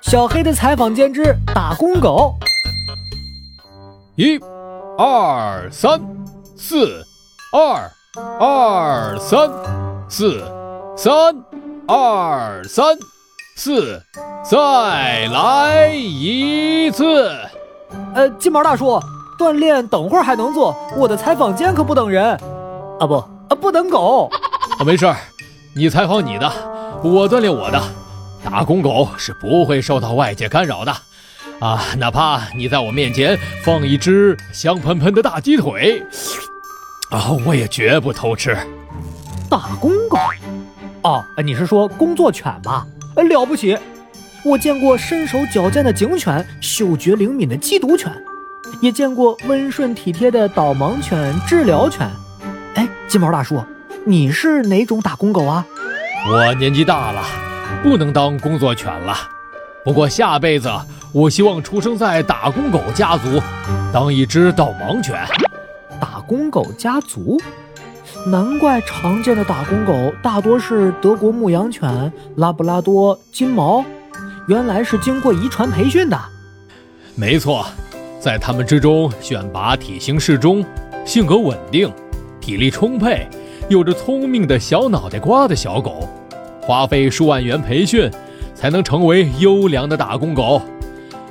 小黑的采访兼职打工狗。一、二、三、四、二、二、三、四、三、二、三、四，再来一次。呃，金毛大叔，锻炼等会儿还能做，我的采访间可不等人。啊不，啊不等狗。啊，没事儿，你采访你的，我锻炼我的。打工狗是不会受到外界干扰的。啊，哪怕你在我面前放一只香喷喷的大鸡腿，啊，我也绝不偷吃。打工狗？哦，你是说工作犬吧？了不起！我见过身手矫健的警犬，嗅觉灵敏的缉毒犬，也见过温顺体贴的导盲犬、治疗犬。哎，金毛大叔，你是哪种打工狗啊？我年纪大了，不能当工作犬了。不过下辈子，我希望出生在打工狗家族，当一只导盲犬。打工狗家族，难怪常见的打工狗大多是德国牧羊犬、拉布拉多、金毛，原来是经过遗传培训的。没错，在他们之中选拔体型适中、性格稳定、体力充沛、有着聪明的小脑袋瓜的小狗，花费数万元培训。才能成为优良的打工狗，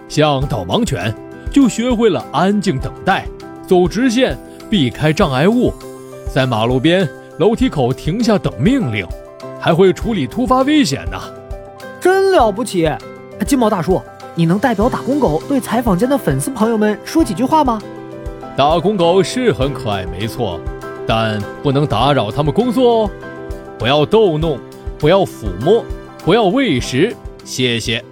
像导盲犬就学会了安静等待、走直线、避开障碍物，在马路边、楼梯口停下等命令，还会处理突发危险呢，真了不起！金毛大叔，你能代表打工狗对采访间的粉丝朋友们说几句话吗？打工狗是很可爱，没错，但不能打扰他们工作哦，不要逗弄，不要抚摸。不要喂食，谢谢。